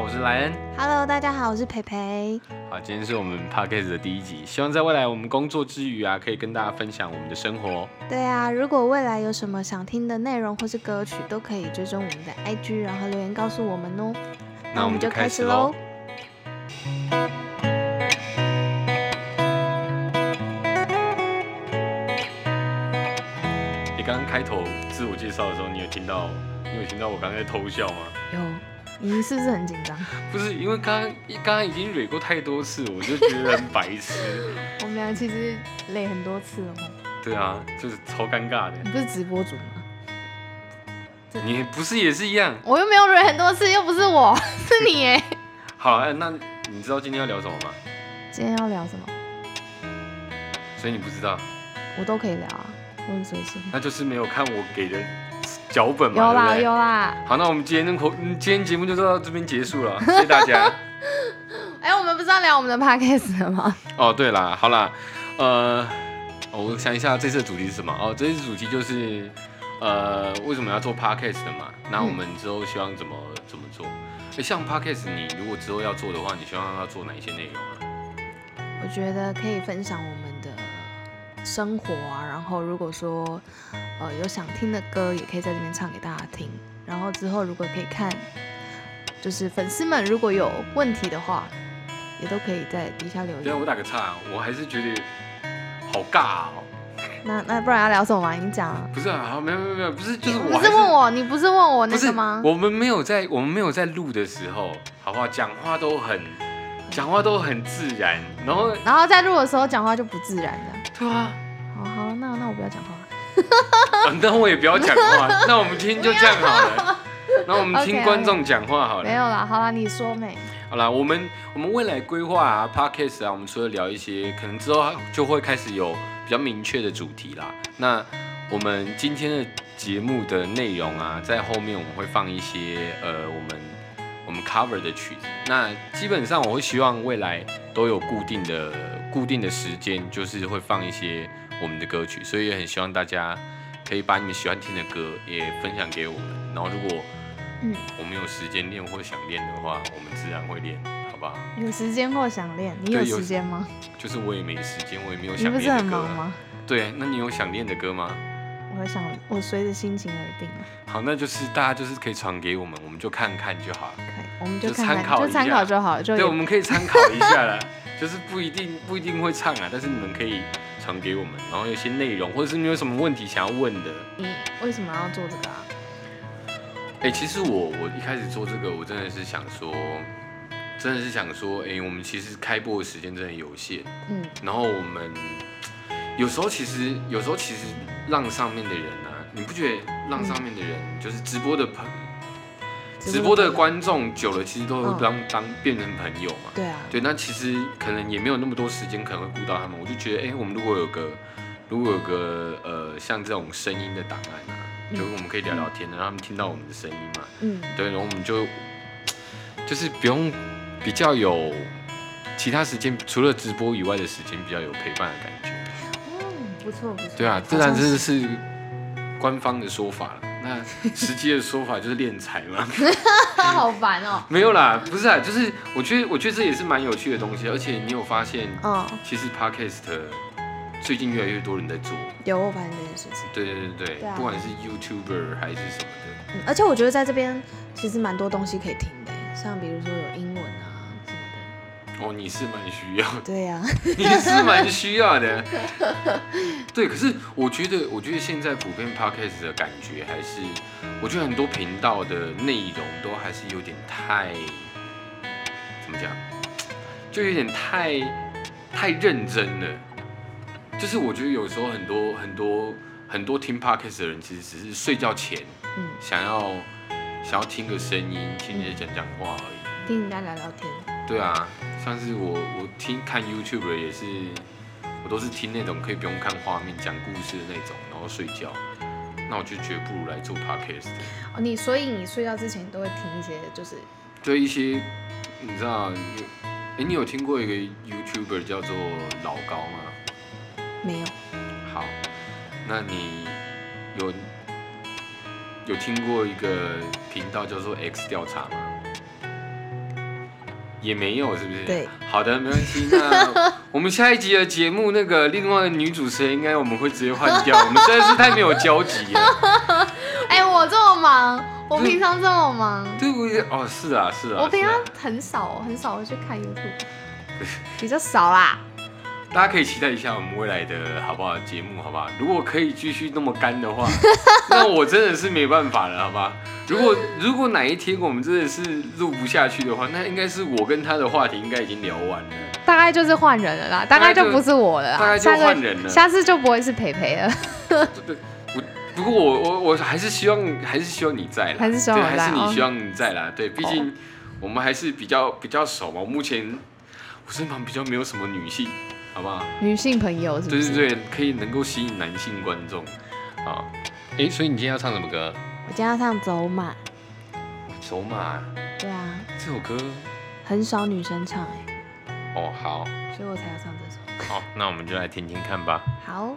我是莱恩。Hello，大家好，我是培培。好，今天是我们 podcast 的第一集，希望在未来我们工作之余啊，可以跟大家分享我们的生活。对啊，如果未来有什么想听的内容或是歌曲，都可以追踪我们的 IG，然后留言告诉我们哦。那我们就开始喽。你刚刚开头自我介绍的时候，你有听到，你有听到我刚才在偷笑吗？有，你是不是很紧张？不是，因为刚刚刚刚已经蕊过太多次，我就觉得很白痴。我们俩其实累很多次了哦。对啊，就是超尴尬的。你不是直播主吗？你不是也是一样？我又没有蕊很多次，又不是我，是你哎。好，哎，那你知道今天要聊什么吗？今天要聊什么？所以你不知道，我都可以聊啊，我很随性。那就是没有看我给的脚本嘛，有啦对不对有啦。好，那我们今天的口，嗯今天节目就到这边结束了，谢谢大家。哎、我们不是要聊我们的 podcast 了吗？哦，对啦，好啦，呃，哦我想一下这次的主题是什么？哦，这次主题就是呃，为什么要做 podcast 的嘛？那我们之后希望怎么怎么做？诶像 podcast，你如果之后要做的话，你希望要做哪一些内容啊？我觉得可以分享我们的生活啊，然后如果说呃有想听的歌，也可以在这边唱给大家听。然后之后如果可以看，就是粉丝们如果有问题的话，也都可以在底下留言对。我打个岔，我还是觉得好尬哦。那那不然要聊什么嘛？你讲啊。不是啊，好，没有没有没有，不是，就是你我还不是问我，你不是问我那个吗？我们没有在，我们没有在录的时候，好不好？讲话都很，讲话都很自然，然后，然后在录的时候讲话就不自然的。对啊，好好，那那我不要讲话。啊那我也不要讲话，那我们今天就这样好了。那我们听观众讲话好了。没有啦，好啦，你说美。好啦，我们我们未来规划啊，podcast 啊，我们除了聊一些，可能之后就会开始有比较明确的主题啦。那我们今天的节目的内容啊，在后面我们会放一些呃，我们我们 cover 的曲子。那基本上我会希望未来都有固定的固定的时间，就是会放一些我们的歌曲，所以也很希望大家可以把你们喜欢听的歌也分享给我们。然后如果嗯，我们有时间练或想练的话，我们自然会练，好不好？有时间或想练，你有时间吗？就是我也没时间，我也没有你不是很想练的歌啊。忙吗？对，那你有想练的歌吗？我想，我随着心情而定。好，那就是大家就是可以传给我们，我们就看看就好了。可以，我们就参考一就参考就好了，就对，我们可以参考一下了，就是不一定不一定会唱啊，但是你们可以传给我们，然后有些内容，或者是你有什么问题想要问的。你为什么要做这个啊？哎、其实我我一开始做这个，我真的是想说，真的是想说，哎、我们其实开播的时间真的有限。嗯，然后我们有时候其实有时候其实浪上面的人啊，你不觉得浪上面的人、就是直播的朋直播的观众久了，其实都会嗯当、当变成朋友嘛。对啊，对，那其实可能也没有那么多时间可能会顾到他们。我就觉得，哎、我们如果有个如果有个呃像这种声音的档案啊，就是我们可以聊聊天的，让他们听到我们的声音嘛。嗯，对，然后我们就 就是不用比较有其他时间，除了直播以外的时间，比较有陪伴的感觉。嗯，不错不错。对啊，好这然像真的是官方的说法了。那实际的说法就是练财嘛。好烦哦。没有啦，不是啊，就是我觉得我觉得这也是蛮有趣的东西，而且你有发现，嗯，其实 podcast 最近越来越多人在做。有我发现这件事情。对对对对，不管是 YouTuber 还是什么的。嗯，而且我觉得在这边其实蛮多东西可以听的，像比如说有英文啊。哦，你是蛮需要的。对呀、你是蛮需要的。对，可是我觉得，我觉得现在普遍 podcast 的感觉还是，我觉得很多频道的内容都还是有点太，怎么讲，就有点太太认真了。就是我觉得有时候很多很多很多听 podcast 的人，其实只是睡觉前嗯，想要想要听个声音，听人家讲讲话而已。听人家聊聊天。对啊，像是我我听看 YouTube 也是，我都是听那种可以不用看画面讲故事的那种，然后睡觉。那我就觉得不如来做 Podcast，哦，你所以你睡觉之前都会听一些就是对一些你知道有，哎、你有听过一个 YouTuber 叫做老高吗？没有好，那你有有听过一个频道叫做 X 调查吗？也没有，是不是？对。好的，没关系。那 我们下一集的节目，那个另外的女主持人，应该我们会直接换掉。我们真的是太没有交集了。哎，我这么忙，我平常这么忙。对不对？哦，是啊，是啊。我平常很少很少会去看 YouTube，比较少啦。大家可以期待一下我们未来的好不好节目，好不好？如果可以继续那么干的话，那我真的是没办法了，好吧？如果如果哪一天我们真的是录不下去的话，那应该是我跟他的话题应该已经聊完了。大概就是换人了啦，大概就不是我了，大概就换人了，下次就不会是培培了。对，我不过我我我还是希望还是希望你在啦，还是希望还是你希望你在啦。对，毕竟我们还是比较比较熟嘛。目前我身旁比较没有什么女性。好不好？女性朋友是？对对对，可以能够吸引男性观众。啊，哎，所以你今天要唱什么歌？我今天要唱《走马》。走马？对啊。这首歌很少女生唱哎。哦，好。所以我才要唱这首。好，那我们就来听听看吧。好。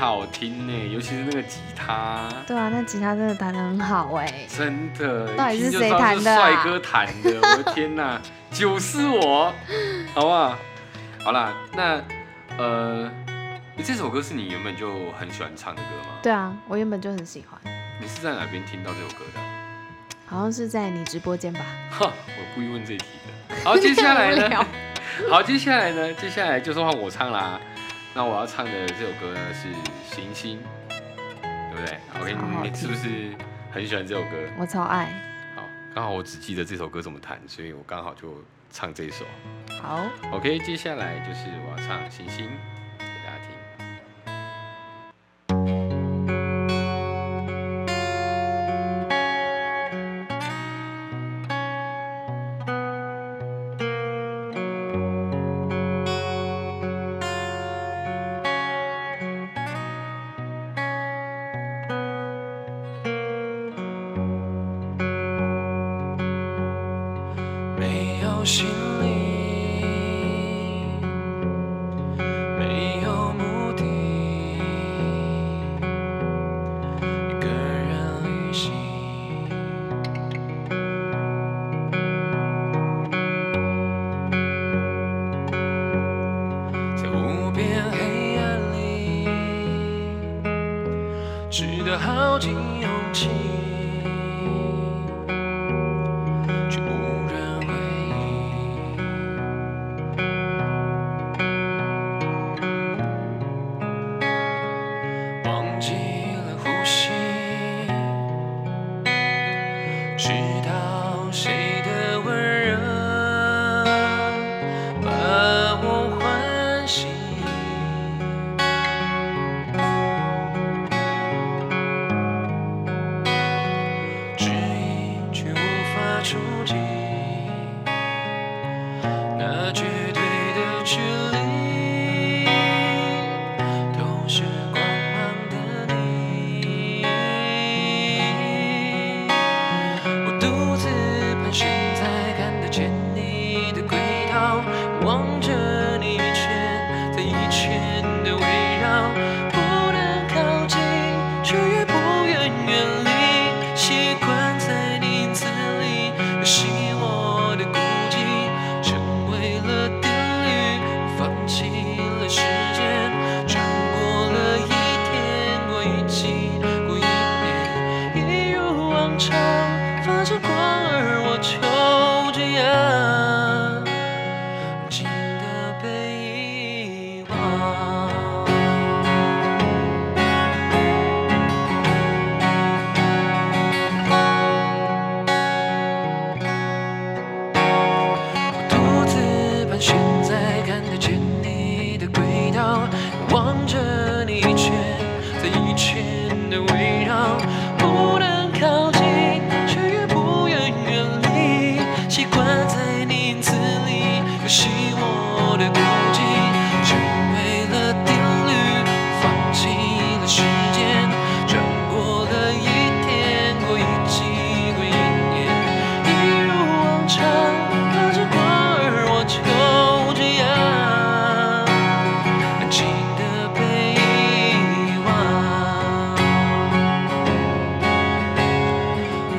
好听呢，尤其是那个吉他，对啊，那吉他真的弹得很好哎。真的，到底是谁弹的啊帅哥弹的，我的天哪，就是我，好不好？好啦，那呃，你这首歌是你原本就很喜欢唱的歌吗？对啊，我原本就很喜欢，你是在哪边听到这首歌的？好像是在你直播间吧。哈，我故意问这题的。好，接下来呢？好，接下来呢？接下来就是换我唱啦。那我要唱的这首歌呢是《行星》，对不对？OK，你是不是很喜欢这首歌？我超爱。好，刚好我只记得这首歌怎么弹，所以我刚好就唱这一首。好，OK，接下来就是我要唱《星星》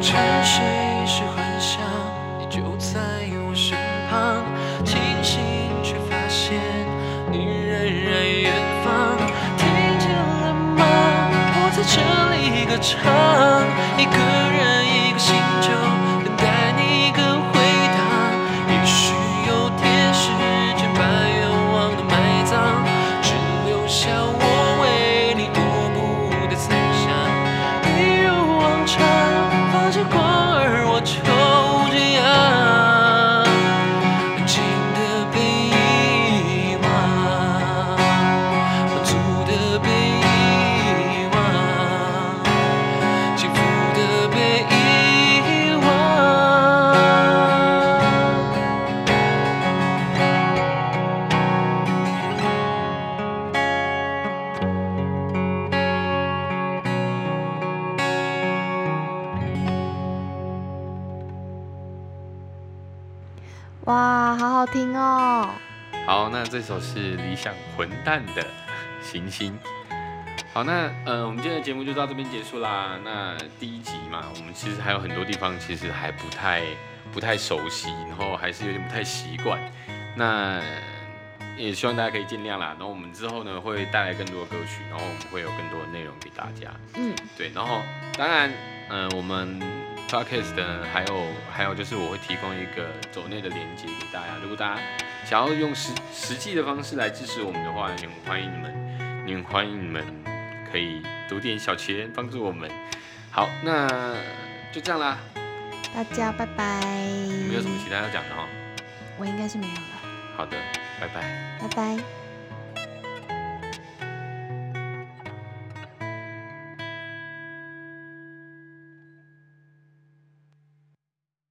沉睡时幻想，你就在我身旁，清醒却发现你仍然远方。听见了吗？我在这里歌唱，一个人一个星球，哇，好好听哦。好，那这首是理想混蛋的行星。好，那呃，我们今天的节目就到这边结束啦。那第一集嘛，我们其实还有很多地方其实还不太不太熟悉，然后还是有点不太习惯。那也希望大家可以见谅啦。然后我们之后呢会带来更多的歌曲，然后我们会有更多的内容给大家。嗯，对，然后当然，嗯、我们 podcast 呢还有还有就是我会提供一个走内的连接给大家。如果大家想要用实实际的方式来支持我们的话，也很欢迎你们，也很欢迎你们可以赌点小钱帮助我们。好，那就这样啦。大家拜拜。没有什么其他要讲的哈。我应该是没有了，好的，拜拜。拜拜。